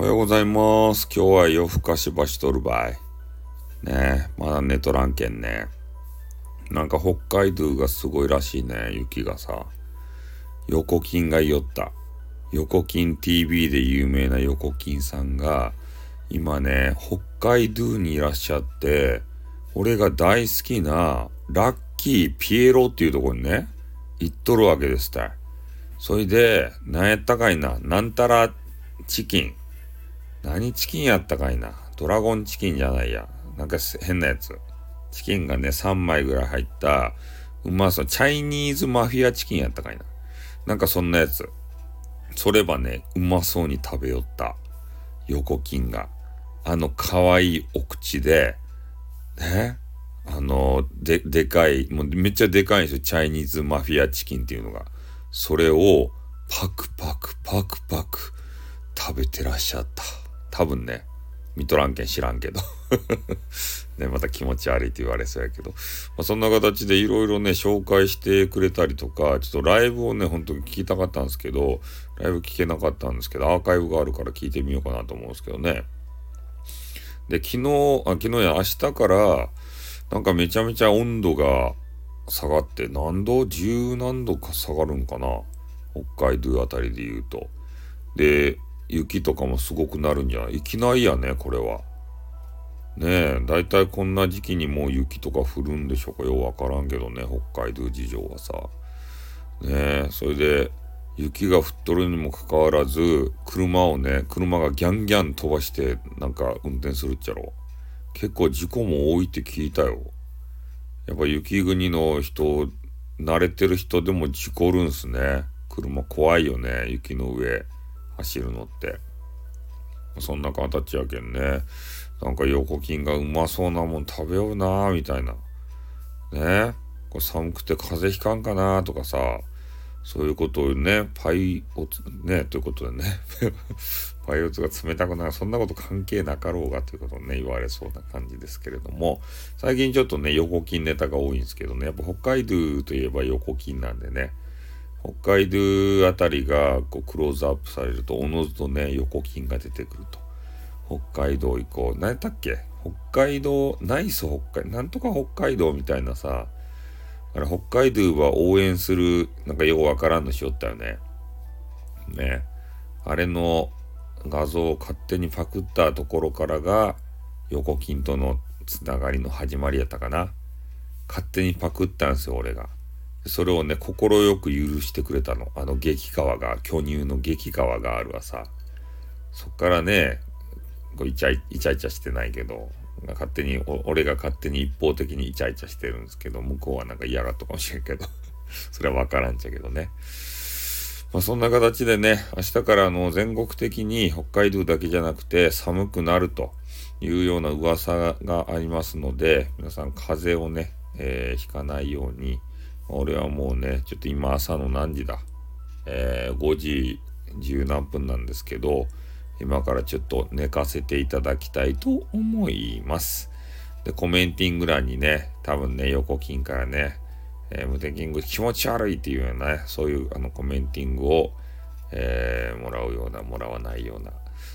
おはようございます。今日は夜更かしばしとるばい。ねえ、まだ寝とらんけんね。なんか北海道がすごいらしいね、雪がさ。横金が言おった。横金 TV で有名な横金さんが、今ね、北海道にいらっしゃって、俺が大好きなラッキーピエロっていうとこにね、行っとるわけですたい。それで、なんやったかいな、なんたらチキン。何チキンやったかいな。ドラゴンチキンじゃないや。なんか変なやつ。チキンがね、3枚ぐらい入った、うまそう。チャイニーズマフィアチキンやったかいな。なんかそんなやつ。そればね、うまそうに食べよった。横金が。あの可愛いお口で、ねあの、で、でかい、もうめっちゃでかいんですよ。チャイニーズマフィアチキンっていうのが。それを、パクパクパクパク食べてらっしゃった。多分ね、見とらんけん知らんけど。ね、また気持ち悪いって言われそうやけど。まあ、そんな形でいろいろね、紹介してくれたりとか、ちょっとライブをね、本当に聞きたかったんですけど、ライブ聞けなかったんですけど、アーカイブがあるから聞いてみようかなと思うんですけどね。で、昨日、あ昨日や明日から、なんかめちゃめちゃ温度が下がって、何度？十何度か下がるんかな？北海道あたりで言うと。で、雪とかもすごくなるんじゃない？いきなりやね、これは。ねえ、だいたいこんな時期にもう雪とか降るんでしょうか？ようわからんけどね、北海道事情はさ。ねえ、それで、雪が降っとるにもかかわらず、車をね、車がギャンギャン飛ばして、なんか運転するっちゃろ。結構事故も多いって聞いたよ。やっぱ雪国の人、慣れてる人でも事故るんすね。車怖いよね、雪の上走るのって。そんな形やけんね。なんか横金がうまそうなもん食べようなみたいな。ねこれ寒くて風邪ひかんかなとかさ。そういうことをね、パイオツ、ね、ということでね、パイオツが冷たくなる、そんなこと関係なかろうがということをね、言われそうな感じですけれども、最近ちょっとね、横金ネタが多いんですけどね、やっぱ北海道といえば横金なんでね、北海道あたりがこうクローズアップされると、おのずとね、横金が出てくると。北海道行こう。何やったっけ？北海道、ナイス北海、なんとか北海道みたいなさ、あれ北海道は応援する、なんかよくわからんのしよったよね。ね。あれの画像を勝手にパクったところからが、横金とのつながりの始まりやったかな。勝手にパクったんですよ、俺が。それをね、快く許してくれたの。あの激川が、巨乳の激川があるわさ。そっからね、こうイチャイイチャイチャしてないけど、勝手に、俺が勝手に一方的にイチャイチャしてるんですけど、向こうはなんか嫌がったかもしれんけど、それはわからんちゃけどね。まあそんな形でね、明日からあの全国的に北海道だけじゃなくて寒くなるというような噂がありますので、皆さん風邪をね、えー、ひかないように、俺はもうね、ちょっと今朝の何時だ、えー、5時10何分なんですけど、今からちょっと寝かせていただきたいと思います。で、コメンティング欄にね、多分ね、横金からね、えー、無敵キング気持ち悪いっていうようなね、そういうあのコメンティングを、えー、もらうような、もらわないような、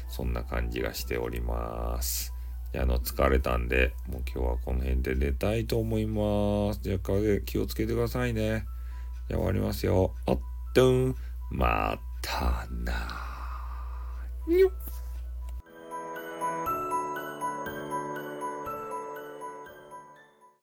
そんな感じがしております。あの、疲れたんで、もう今日はこの辺で寝たいと思います。じゃあ、風気をつけてくださいね。じゃあ終わりますよ。あっとん、またな。にょっ